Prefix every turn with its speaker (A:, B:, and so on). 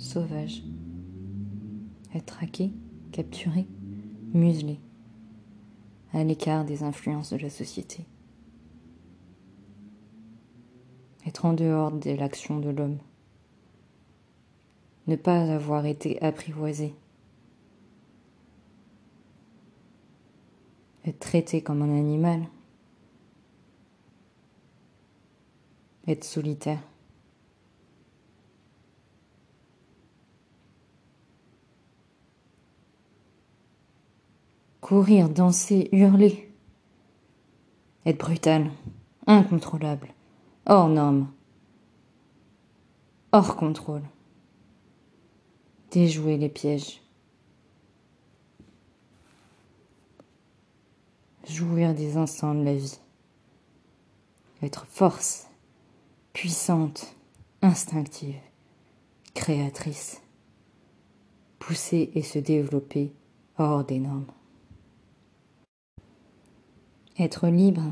A: sauvage. Être traqué, capturé, muselé, à l'écart des influences de la société. Être en dehors de l'action de l'homme. Ne pas avoir été apprivoisé. Être traité comme un animal. Être solitaire. Courir, danser, hurler. Être brutal, incontrôlable, hors norme, hors contrôle. Déjouer les pièges. Jouir des instants de la vie. Être force, puissante, instinctive, créatrice. Pousser et se développer hors des normes. Être libre,